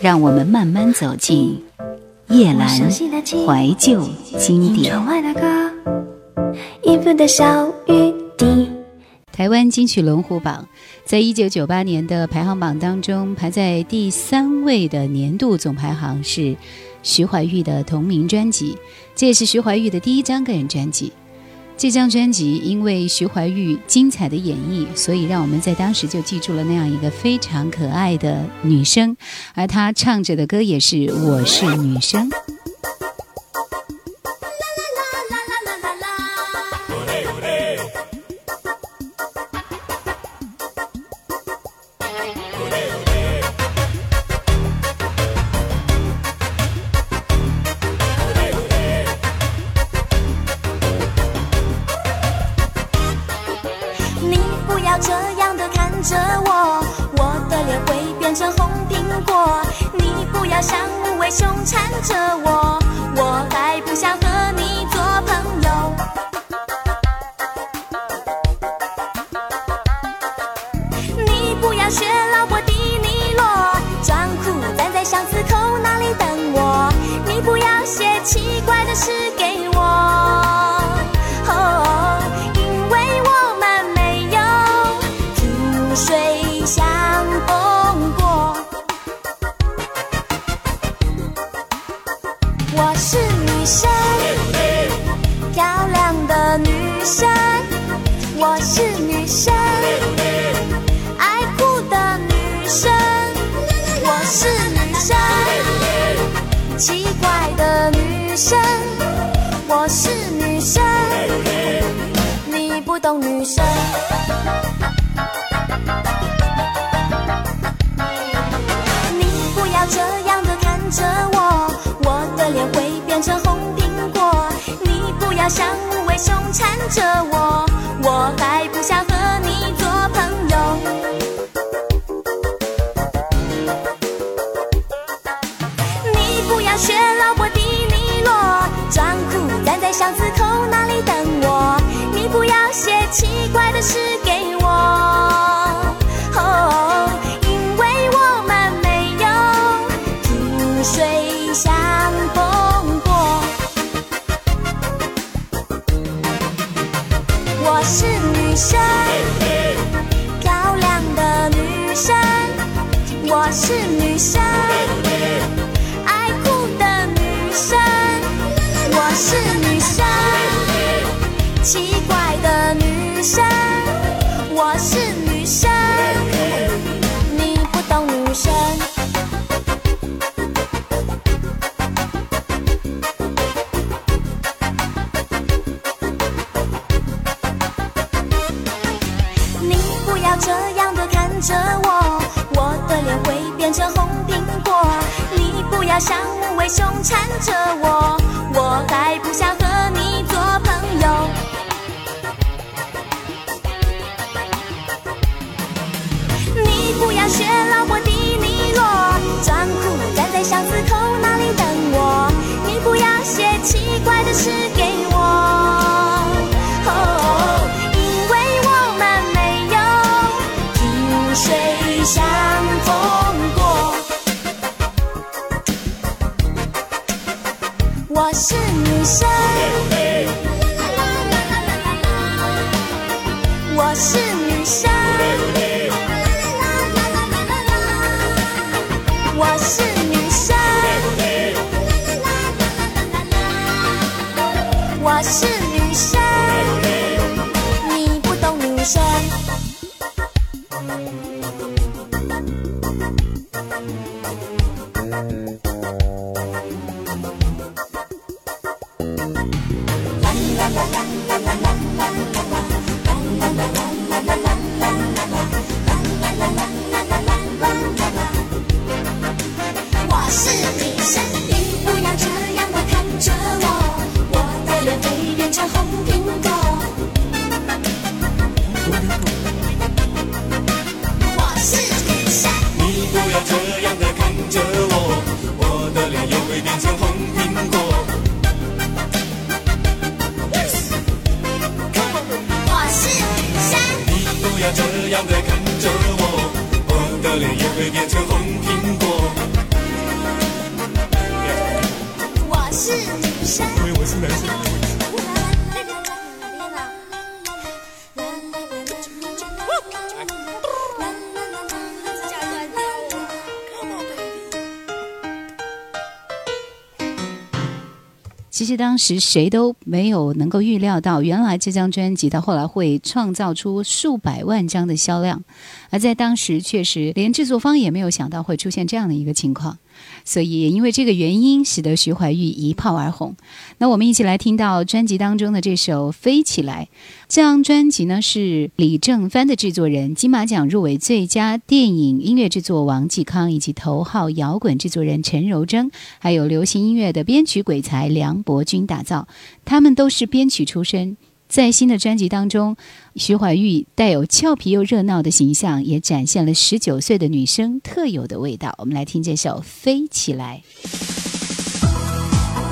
让我们慢慢走进叶阑怀旧经典。台湾金曲龙虎榜，在一九九八年的排行榜当中，排在第三位的年度总排行是徐怀钰的同名专辑，这也是徐怀钰的第一张个人专辑。这张专辑因为徐怀钰精彩的演绎，所以让我们在当时就记住了那样一个非常可爱的女生，而她唱着的歌也是《我是女生》。凶残着我女生我是女生爱哭的女生我是女生奇怪的女生我是女生你不懂女生。像无尾熊缠着我，我还不想和你做朋友。你不要学老伯迪尼罗，装酷站在巷子口那里等我。你不要写奇怪的诗着我，我的脸会变成红苹果。你不要像无尾熊缠着我，我还不想和你做朋友。你不要学老伯的尼洛，装酷站在巷子口那里等我。你不要写奇怪的诗给我是女生，我是女生。我是女生，我是女生，你不懂女生。苹果我是女生你不要这样的看着我我的脸也会变成红苹果。我是女生。其实当时谁都没有能够预料到，原来这张专辑到后来会创造出数百万张的销量，而在当时确实连制作方也没有想到会出现这样的一个情况。所以因为这个原因，使得徐怀钰一炮而红。那我们一起来听到专辑当中的这首《飞起来》。这张专辑呢是李正帆的制作人，金马奖入围最佳电影音乐制作王继康，以及头号摇滚制作人陈柔贞，还有流行音乐的编曲鬼才梁伯君打造。他们都是编曲出身。在新的专辑当中，徐怀钰带有俏皮又热闹的形象，也展现了十九岁的女生特有的味道。我们来听这首《飞起来》。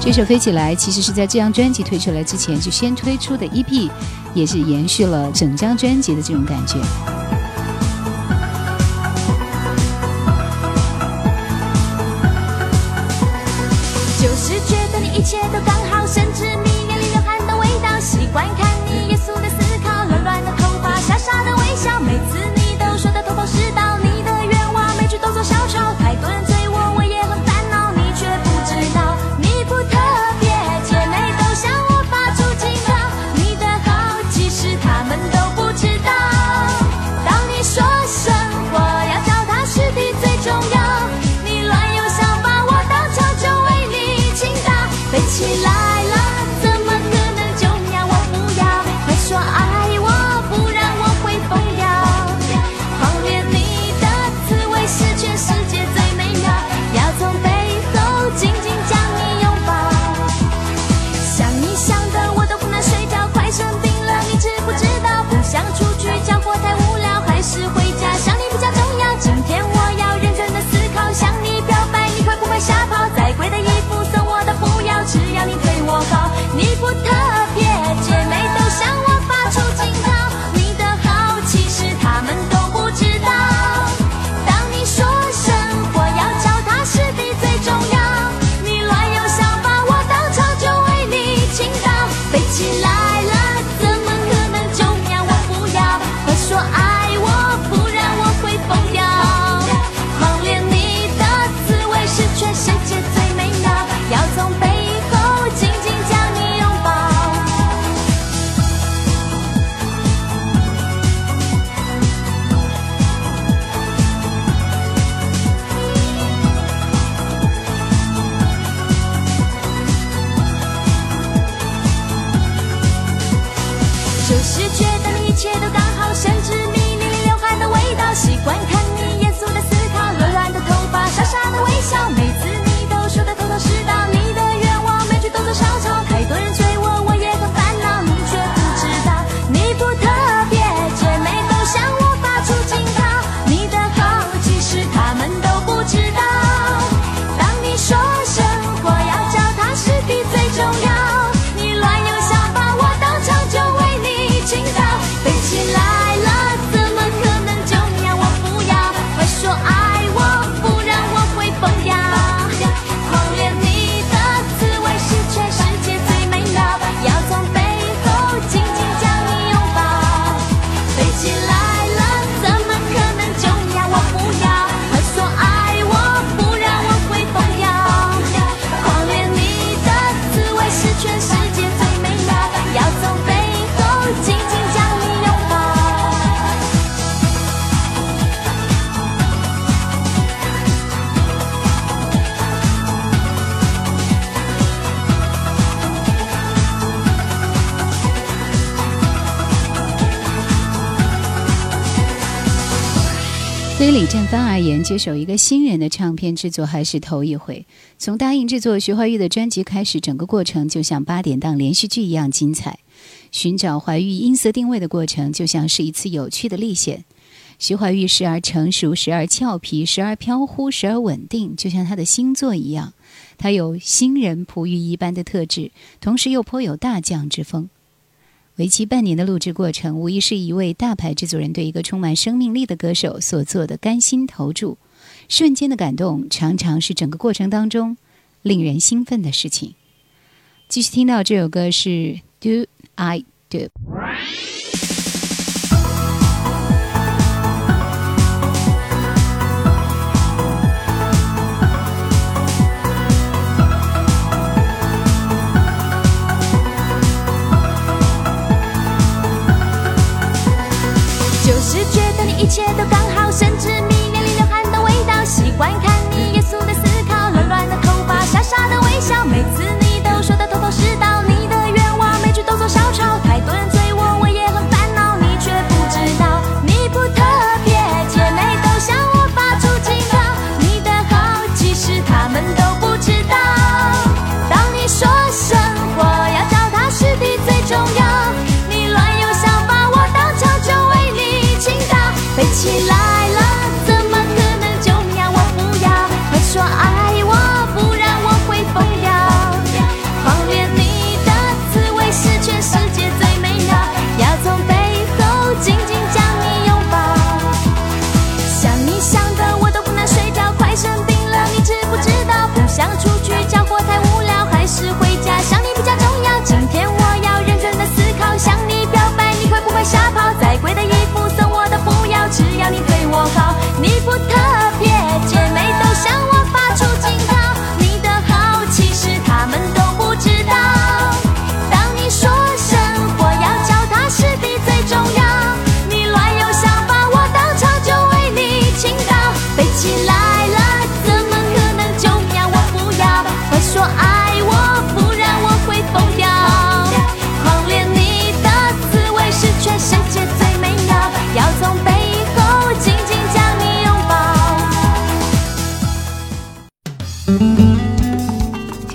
这首《飞起来》其实是在这张专辑推出来之前就先推出的 EP，也是延续了整张专辑的这种感觉。就是觉得你一切都于李振藩而言，接手一个新人的唱片制作还是头一回。从答应制作徐怀钰的专辑开始，整个过程就像八点档连续剧一样精彩。寻找怀钰音色定位的过程，就像是一次有趣的历险。徐怀钰时而成熟，时而俏皮，时而飘忽，时而稳定，就像他的星座一样。他有新人璞玉一般的特质，同时又颇有大将之风。为期半年的录制过程，无疑是一位大牌制作人对一个充满生命力的歌手所做的甘心投注。瞬间的感动，常常是整个过程当中令人兴奋的事情。继续听到这首歌是《Do I Do》。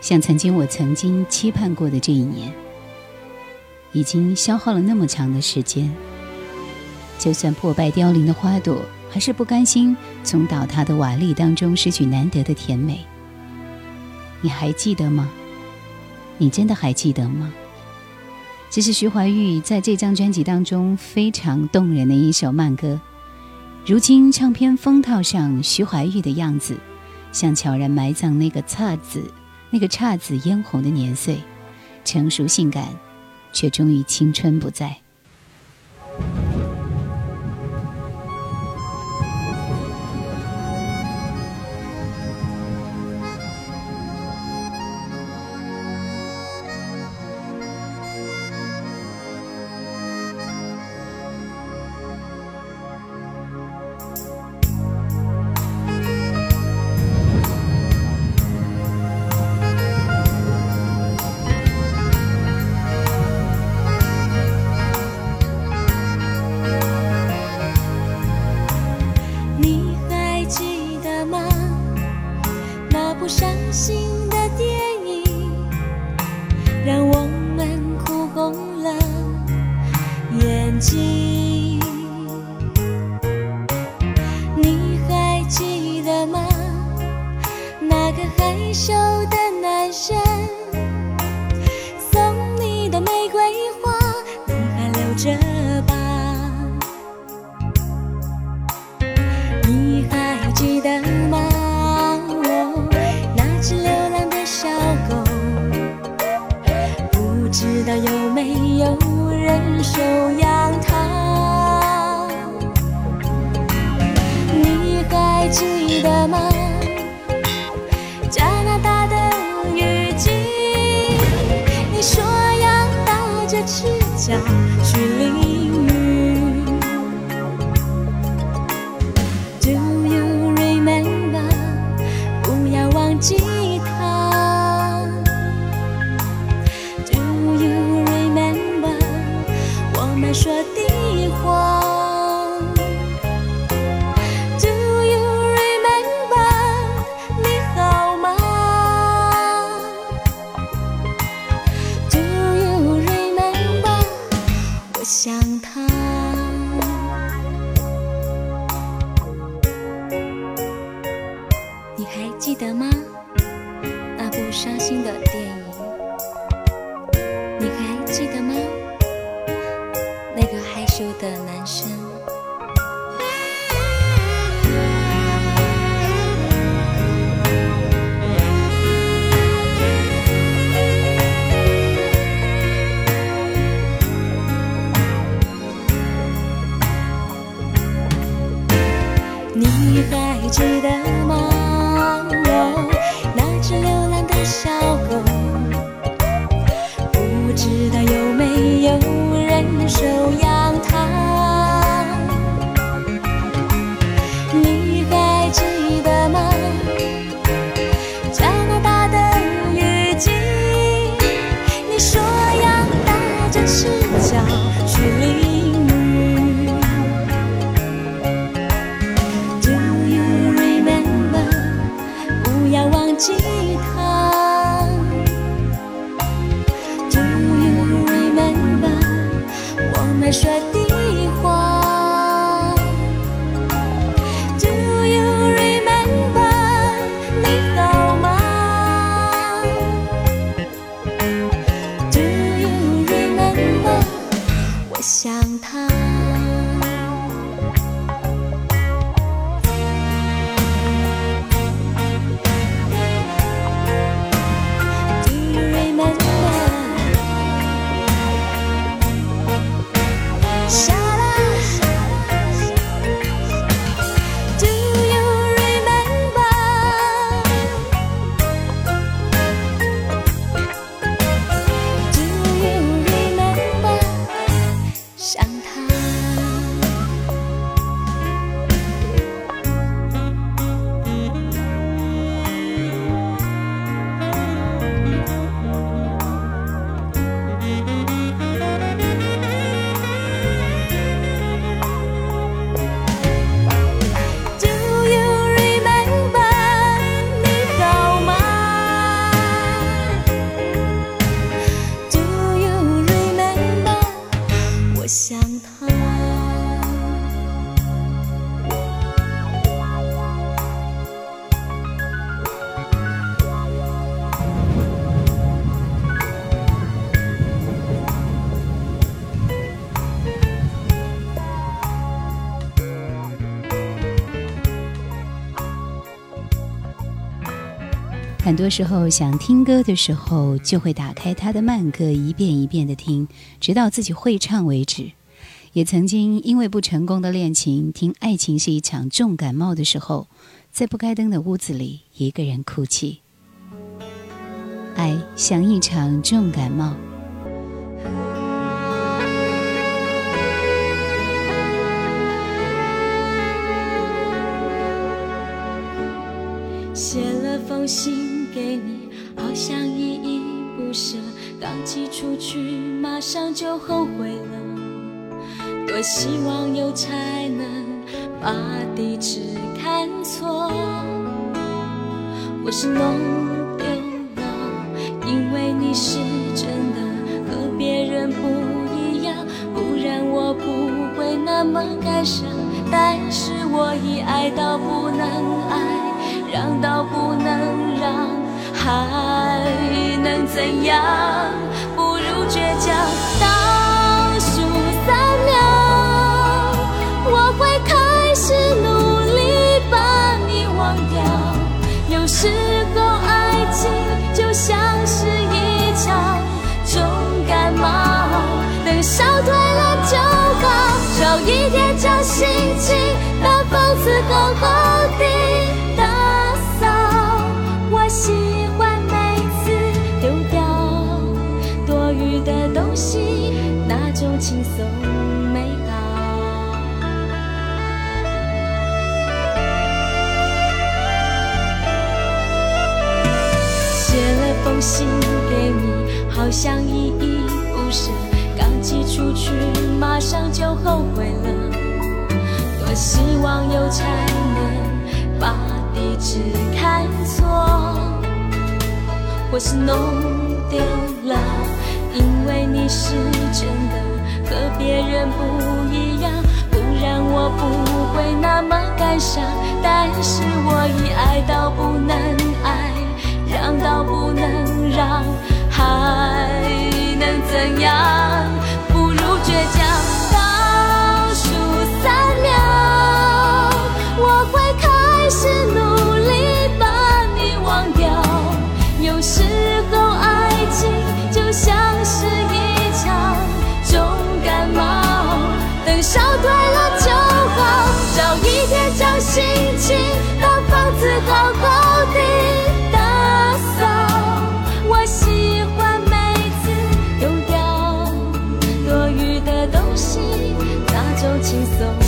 像曾经我曾经期盼过的这一年，已经消耗了那么长的时间。就算破败凋零的花朵，还是不甘心从倒塌的瓦砾当中失去难得的甜美。你还记得吗？你真的还记得吗？这是徐怀钰在这张专辑当中非常动人的一首慢歌。如今唱片封套上徐怀钰的样子，像悄然埋葬那个姹紫、那个姹紫嫣红的年岁，成熟性感，却终于青春不在。还记得吗？加拿大的雨季你说要你还记得吗？那部伤心的电影。你还记得吗？那个害羞的男生。你还记得吗？很多时候想听歌的时候就会打开他的慢歌一遍一遍的听直到自己会唱为止。也曾经因为不成功的恋情，听《爱情是一场重感冒》的时候，在不开灯的屋子里一个人哭泣。爱像一场重感冒。写了封信给你，好像依依不舍。刚寄出去，马上就后悔了。多希望有才能把地址看错，我是弄丢了，因为你是真的和别人不一样，不然我不会那么感伤。但是我已爱到不能爱。让到不能让，还能怎样？有时候爱情就像是一场重感冒，等烧退了就好。少一点信给你，好像依依不舍，刚寄出去马上就后悔了。多希望有才能把地址看错。或是弄丢了，因为你是真的和别人不一样，不然我不会那么感伤。但是我已爱到不能爱，让到不能让，还能怎样？不如倔强。轻松。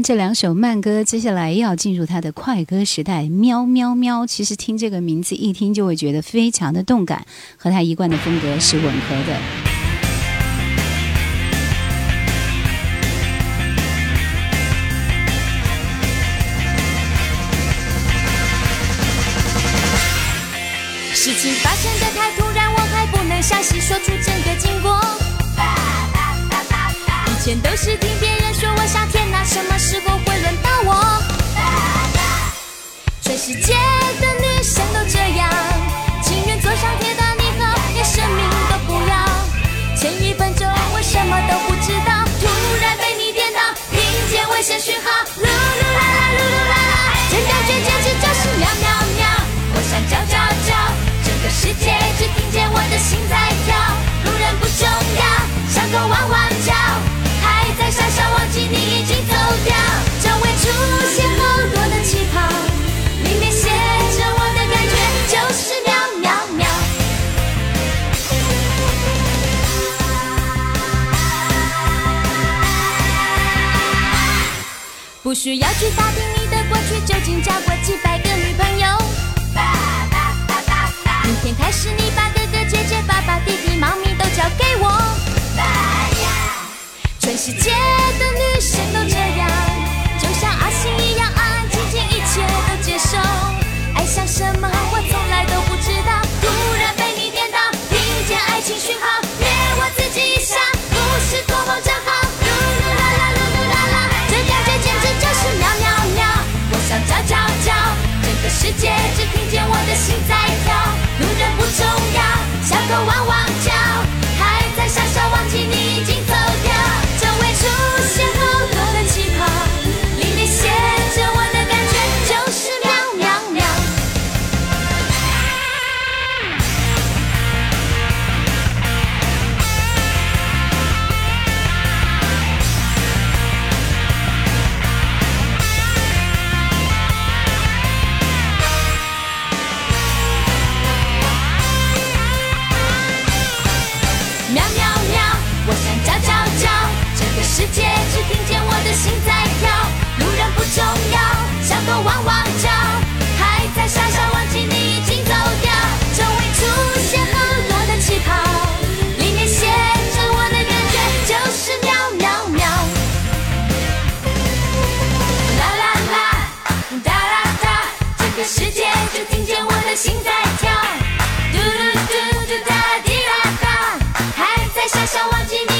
这两首慢歌，接下来要进入他的快歌时代。喵喵喵！其实听这个名字一听就会觉得非常的动感，和他一贯的风格是吻合的。事情发生的太突然，我还不能详细说出整个经过。以前都是听别人夏天哪，什么时候会轮到我？全世界的女生都这样，情愿坐上铁达尼号，连生命都不要。前一分钟我什么都不知道，突然被你电到，听见危险讯号，噜噜啦啦，噜噜啦啦，真感觉简直就是喵喵喵，我想叫叫叫，整个世界只听见我的心在出现好多的气泡，里面写着我的感觉就是喵喵喵。不需要去打听你的过去究竟交过几百个女朋友。明天开始你把哥哥姐姐爸爸弟弟妈咪都交给我。呀，全世界的女生都这样。都不知道。突然被你点到，听见爱情讯号，灭我自己一下，不是做梦正好。噜噜啦啦噜噜啦啦，这感觉简直就是喵喵喵。我想叫叫叫，整个世界只听见我的心在跳。路人不重要，小狗汪汪的心在跳。嘟嘟嘟嘟哒滴啦哒，还在傻笑忘记你